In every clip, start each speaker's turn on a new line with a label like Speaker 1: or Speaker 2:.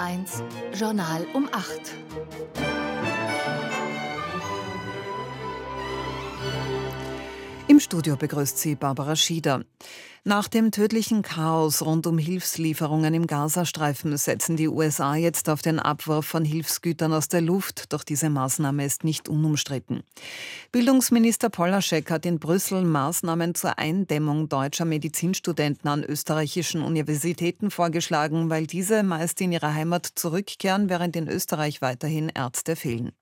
Speaker 1: 1 Journal um 8.
Speaker 2: Im Studio begrüßt sie Barbara Schieder. Nach dem tödlichen Chaos rund um Hilfslieferungen im Gazastreifen setzen die USA jetzt auf den Abwurf von Hilfsgütern aus der Luft, doch diese Maßnahme ist nicht unumstritten. Bildungsminister Polaschek hat in Brüssel Maßnahmen zur Eindämmung deutscher Medizinstudenten an österreichischen Universitäten vorgeschlagen, weil diese meist in ihre Heimat zurückkehren, während in Österreich weiterhin Ärzte fehlen.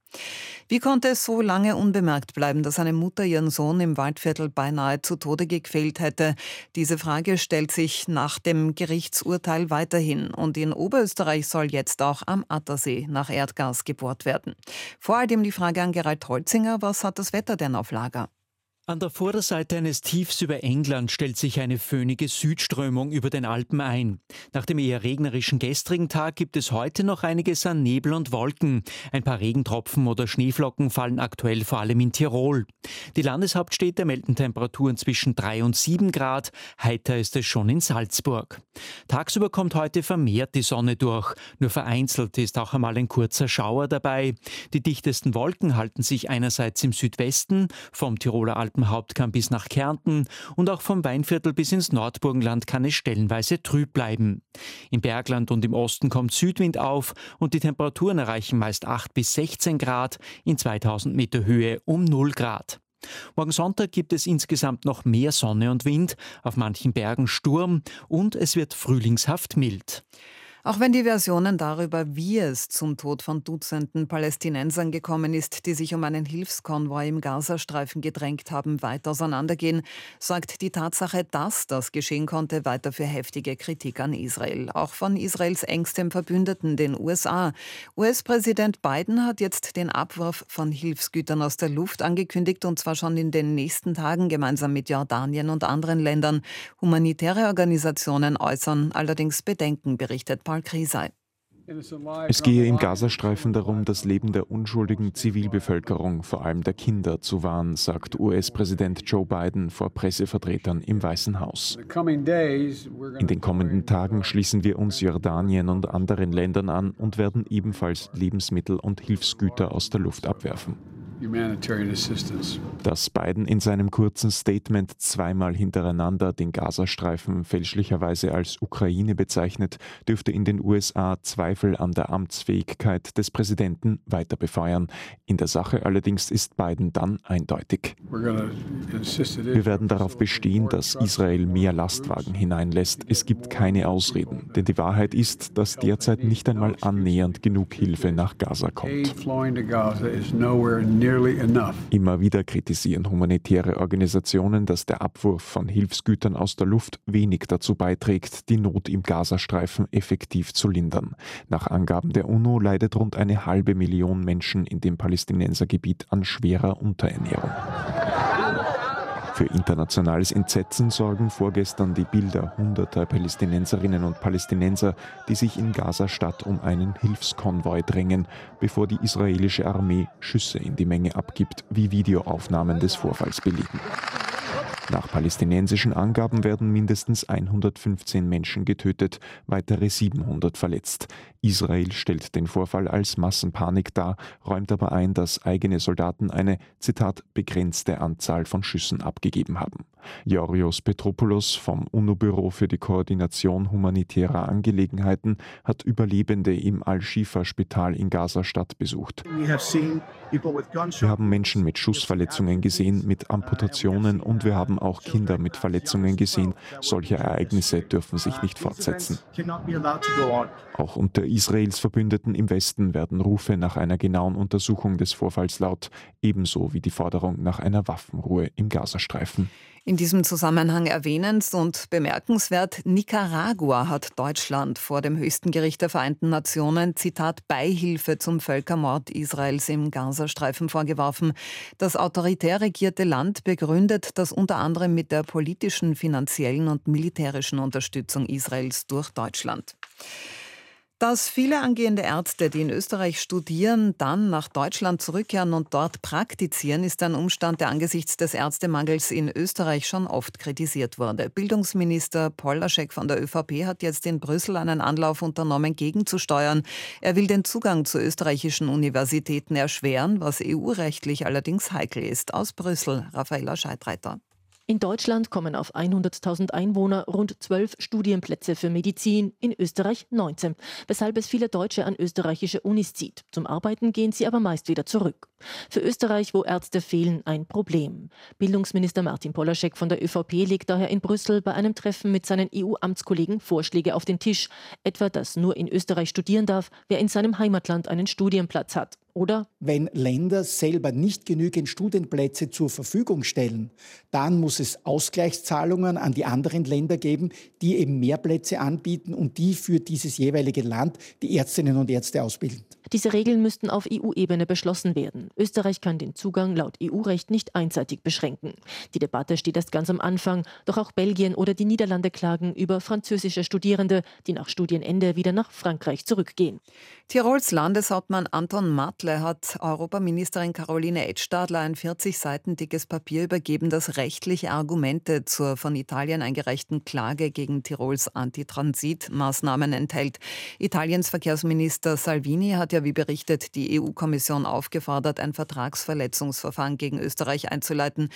Speaker 2: Wie konnte es so lange unbemerkt bleiben, dass eine Mutter ihren Sohn im Waldviertel beinahe zu Tode gequält hätte? Diese Frage stellt sich nach dem Gerichtsurteil weiterhin. Und in Oberösterreich soll jetzt auch am Attersee nach Erdgas gebohrt werden. Vor allem die Frage an Gerald Holzinger, was hat das Wetter denn auf Lager?
Speaker 3: An der Vorderseite eines Tiefs über England stellt sich eine föhnige Südströmung über den Alpen ein. Nach dem eher regnerischen gestrigen Tag gibt es heute noch einiges an Nebel und Wolken. Ein paar Regentropfen oder Schneeflocken fallen aktuell vor allem in Tirol. Die Landeshauptstädte melden Temperaturen zwischen 3 und 7 Grad. Heiter ist es schon in Salzburg. Tagsüber kommt heute vermehrt die Sonne durch. Nur vereinzelt ist auch einmal ein kurzer Schauer dabei. Die dichtesten Wolken halten sich einerseits im Südwesten vom Tiroler Alpen Alpenhauptkamm bis nach Kärnten und auch vom Weinviertel bis ins Nordburgenland kann es stellenweise trüb bleiben. Im Bergland und im Osten kommt Südwind auf und die Temperaturen erreichen meist 8 bis 16 Grad, in 2000 Meter Höhe um 0 Grad. Morgen Sonntag gibt es insgesamt noch mehr Sonne und Wind, auf manchen Bergen Sturm und es wird frühlingshaft mild.
Speaker 2: Auch wenn die Versionen darüber, wie es zum Tod von Dutzenden Palästinensern gekommen ist, die sich um einen Hilfskonvoi im Gazastreifen gedrängt haben, weit auseinandergehen, sorgt die Tatsache, dass das geschehen konnte, weiter für heftige Kritik an Israel. Auch von Israels engstem Verbündeten, den USA. US-Präsident Biden hat jetzt den Abwurf von Hilfsgütern aus der Luft angekündigt, und zwar schon in den nächsten Tagen gemeinsam mit Jordanien und anderen Ländern. Humanitäre Organisationen äußern allerdings Bedenken, berichtet Paul Krisei.
Speaker 4: Es gehe im Gazastreifen darum, das Leben der unschuldigen Zivilbevölkerung, vor allem der Kinder, zu wahren, sagt US-Präsident Joe Biden vor Pressevertretern im Weißen Haus. In den kommenden Tagen schließen wir uns Jordanien und anderen Ländern an und werden ebenfalls Lebensmittel und Hilfsgüter aus der Luft abwerfen. Dass Biden in seinem kurzen Statement zweimal hintereinander den Gazastreifen fälschlicherweise als Ukraine bezeichnet, dürfte in den USA Zweifel an der Amtsfähigkeit des Präsidenten weiter befeuern. In der Sache allerdings ist Biden dann eindeutig. Wir werden darauf bestehen, dass Israel mehr Lastwagen hineinlässt. Es gibt keine Ausreden, denn die Wahrheit ist, dass derzeit nicht einmal annähernd genug Hilfe nach Gaza kommt. Immer wieder kritisieren humanitäre Organisationen, dass der Abwurf von Hilfsgütern aus der Luft wenig dazu beiträgt, die Not im Gazastreifen effektiv zu lindern. Nach Angaben der UNO leidet rund eine halbe Million Menschen in dem Palästinensergebiet an schwerer Unterernährung. Für internationales Entsetzen sorgen vorgestern die Bilder hunderter Palästinenserinnen und Palästinenser, die sich in Gaza-Stadt um einen Hilfskonvoi drängen, bevor die israelische Armee Schüsse in die Menge abgibt, wie Videoaufnahmen des Vorfalls belegen. Nach palästinensischen Angaben werden mindestens 115 Menschen getötet, weitere 700 verletzt. Israel stellt den Vorfall als Massenpanik dar, räumt aber ein, dass eigene Soldaten eine, Zitat, begrenzte Anzahl von Schüssen abgegeben haben. Georgios Petropoulos vom UNO-Büro für die Koordination humanitärer Angelegenheiten hat Überlebende im Al-Shifa-Spital in Gaza-Stadt besucht. Wir haben Menschen mit Schussverletzungen gesehen, mit Amputationen und wir haben auch Kinder mit Verletzungen gesehen. Solche Ereignisse dürfen sich nicht fortsetzen. Auch unter Israels Verbündeten im Westen werden Rufe nach einer genauen Untersuchung des Vorfalls laut, ebenso wie die Forderung nach einer Waffenruhe im Gazastreifen.
Speaker 2: In diesem Zusammenhang erwähnens und bemerkenswert, Nicaragua hat Deutschland vor dem höchsten Gericht der Vereinten Nationen, Zitat, Beihilfe zum Völkermord Israels im Gazastreifen vorgeworfen. Das autoritär regierte Land begründet das unter anderem mit der politischen, finanziellen und militärischen Unterstützung Israels durch Deutschland. Dass viele angehende Ärzte, die in Österreich studieren, dann nach Deutschland zurückkehren und dort praktizieren, ist ein Umstand, der angesichts des Ärztemangels in Österreich schon oft kritisiert wurde. Bildungsminister Polaschek von der ÖVP hat jetzt in Brüssel einen Anlauf unternommen, gegenzusteuern. Er will den Zugang zu österreichischen Universitäten erschweren, was EU-rechtlich allerdings heikel ist. Aus Brüssel, Raffaella Scheidreiter.
Speaker 5: In Deutschland kommen auf 100.000 Einwohner rund 12 Studienplätze für Medizin, in Österreich 19, weshalb es viele Deutsche an österreichische Unis zieht. Zum Arbeiten gehen sie aber meist wieder zurück. Für Österreich, wo Ärzte fehlen, ein Problem. Bildungsminister Martin Polaschek von der ÖVP legt daher in Brüssel bei einem Treffen mit seinen EU-Amtskollegen Vorschläge auf den Tisch, etwa dass nur in Österreich studieren darf, wer in seinem Heimatland einen Studienplatz hat. Oder
Speaker 6: wenn Länder selber nicht genügend Studienplätze zur Verfügung stellen, dann muss es Ausgleichszahlungen an die anderen Länder geben, die eben mehr Plätze anbieten und die für dieses jeweilige Land die Ärztinnen und Ärzte ausbilden.
Speaker 5: Diese Regeln müssten auf EU-Ebene beschlossen werden. Österreich kann den Zugang laut EU-Recht nicht einseitig beschränken. Die Debatte steht erst ganz am Anfang, doch auch Belgien oder die Niederlande klagen über französische Studierende, die nach Studienende wieder nach Frankreich zurückgehen.
Speaker 2: Tirols Landeshauptmann Anton Matle hat Europaministerin Caroline Edstadler ein 40 Seiten dickes Papier übergeben, das rechtliche Argumente zur von Italien eingereichten Klage gegen Tirols Antitransitmaßnahmen enthält. Italiens Verkehrsminister Salvini hat ja, wie berichtet, die EU-Kommission aufgefordert, ein Vertragsverletzungsverfahren gegen Österreich einzuleiten.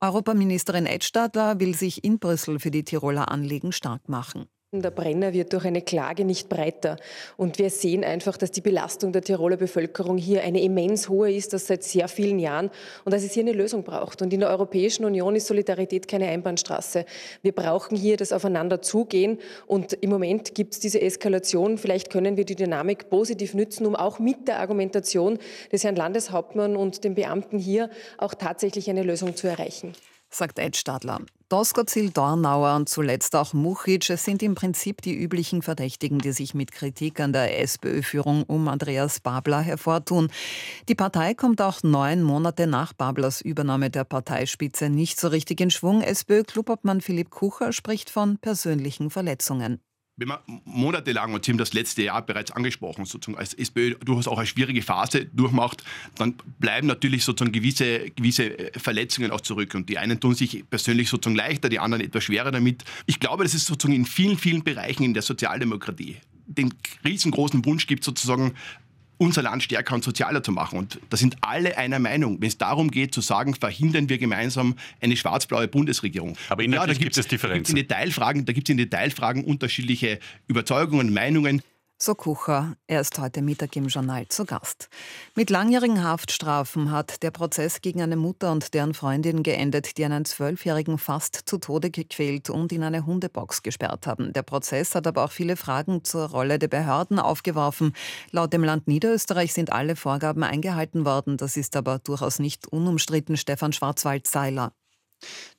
Speaker 2: Europaministerin Edstadler will sich in Brüssel für die Tiroler Anliegen stark machen.
Speaker 7: Der Brenner wird durch eine Klage nicht breiter. Und wir sehen einfach, dass die Belastung der Tiroler Bevölkerung hier eine immens hohe ist, das seit sehr vielen Jahren, und dass es hier eine Lösung braucht. Und in der Europäischen Union ist Solidarität keine Einbahnstraße. Wir brauchen hier das Aufeinanderzugehen. Und im Moment gibt es diese Eskalation. Vielleicht können wir die Dynamik positiv nützen, um auch mit der Argumentation des Herrn Landeshauptmann und den Beamten hier auch tatsächlich eine Lösung zu erreichen
Speaker 2: sagt Ed Stadler. Doskozil, Dornauer und zuletzt auch Muchic sind im Prinzip die üblichen Verdächtigen, die sich mit Kritik an der SPÖ-Führung um Andreas Babler hervortun. Die Partei kommt auch neun Monate nach Bablers Übernahme der Parteispitze nicht so richtig in Schwung. SPÖ-Klubobmann Philipp Kucher spricht von persönlichen Verletzungen
Speaker 8: wenn man monatelang, und Sie haben das letzte Jahr bereits angesprochen, sozusagen als SPÖ durchaus auch eine schwierige Phase durchmacht, dann bleiben natürlich sozusagen gewisse, gewisse äh, Verletzungen auch zurück. Und die einen tun sich persönlich sozusagen leichter, die anderen etwas schwerer damit. Ich glaube, dass es sozusagen in vielen, vielen Bereichen in der Sozialdemokratie den riesengroßen Wunsch gibt, sozusagen unser Land stärker und sozialer zu machen. Und da sind alle einer Meinung, wenn es darum geht zu sagen, verhindern wir gemeinsam eine schwarz-blaue Bundesregierung.
Speaker 9: Aber inhaltlich ja, gibt es Differenzen.
Speaker 8: Da gibt es in Detailfragen unterschiedliche Überzeugungen, Meinungen
Speaker 2: so Kucher. Er ist heute Mittag im Journal zu Gast. Mit langjährigen Haftstrafen hat der Prozess gegen eine Mutter und deren Freundin geendet, die einen Zwölfjährigen fast zu Tode gequält und in eine Hundebox gesperrt haben. Der Prozess hat aber auch viele Fragen zur Rolle der Behörden aufgeworfen. Laut dem Land Niederösterreich sind alle Vorgaben eingehalten worden. Das ist aber durchaus nicht unumstritten. Stefan Schwarzwald-Seiler.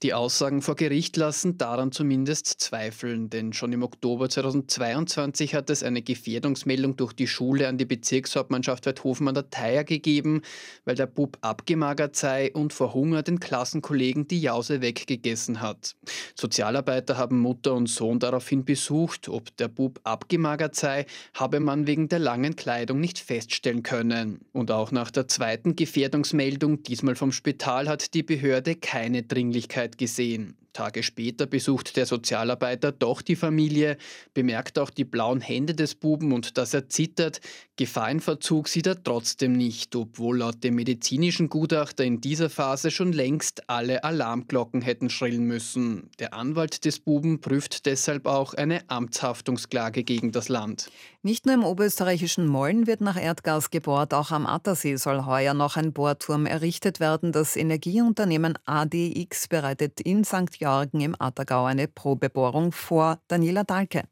Speaker 10: Die Aussagen vor Gericht lassen daran zumindest zweifeln, denn schon im Oktober 2022 hat es eine Gefährdungsmeldung durch die Schule an die Bezirkshauptmannschaft Weidhofen an der Theier gegeben, weil der Bub abgemagert sei und vor Hunger den Klassenkollegen die Jause weggegessen hat. Sozialarbeiter haben Mutter und Sohn daraufhin besucht. Ob der Bub abgemagert sei, habe man wegen der langen Kleidung nicht feststellen können. Und auch nach der zweiten Gefährdungsmeldung, diesmal vom Spital, hat die Behörde keine dringliche Dringlichkeit gesehen. Tage später besucht der Sozialarbeiter doch die Familie, bemerkt auch die blauen Hände des Buben und dass er zittert. Gefahrenverzug sieht er trotzdem nicht, obwohl laut dem medizinischen Gutachter in dieser Phase schon längst alle Alarmglocken hätten schrillen müssen. Der Anwalt des Buben prüft deshalb auch eine Amtshaftungsklage gegen das Land.
Speaker 2: Nicht nur im oberösterreichischen Mollen wird nach Erdgas gebohrt, auch am Attersee soll heuer noch ein Bohrturm errichtet werden. Das Energieunternehmen ADX bereitet in St. Georgen im Attergau eine Probebohrung vor. Daniela Dahlke.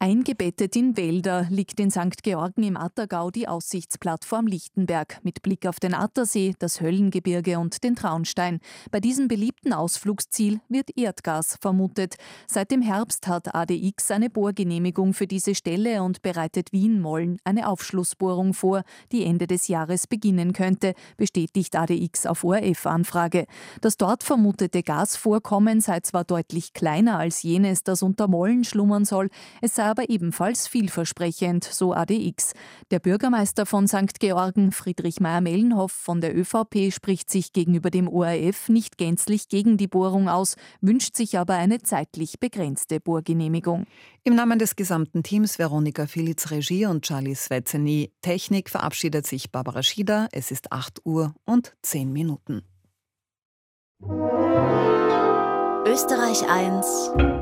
Speaker 11: Eingebettet in Wälder liegt in St. Georgen im Attergau die Aussichtsplattform Lichtenberg mit Blick auf den Attersee, das Höllengebirge und den Traunstein. Bei diesem beliebten Ausflugsziel wird Erdgas vermutet. Seit dem Herbst hat ADX eine Bohrgenehmigung für diese Stelle und bereitet Wien-Mollen eine Aufschlussbohrung vor, die Ende des Jahres beginnen könnte, bestätigt ADX auf ORF-Anfrage. Das dort vermutete Gasvorkommen sei zwar deutlich kleiner als jenes, das unter Mollen schlummern soll, es sei aber ebenfalls vielversprechend, so ADX. Der Bürgermeister von St. Georgen, Friedrich Meyer-Mellenhoff von der ÖVP, spricht sich gegenüber dem ORF nicht gänzlich gegen die Bohrung aus, wünscht sich aber eine zeitlich begrenzte Bohrgenehmigung.
Speaker 2: Im Namen des gesamten Teams Veronika Filitz Regie und Charlie Svetzeny Technik verabschiedet sich Barbara Schieder. Es ist 8 Uhr und 10 Minuten.
Speaker 1: Österreich 1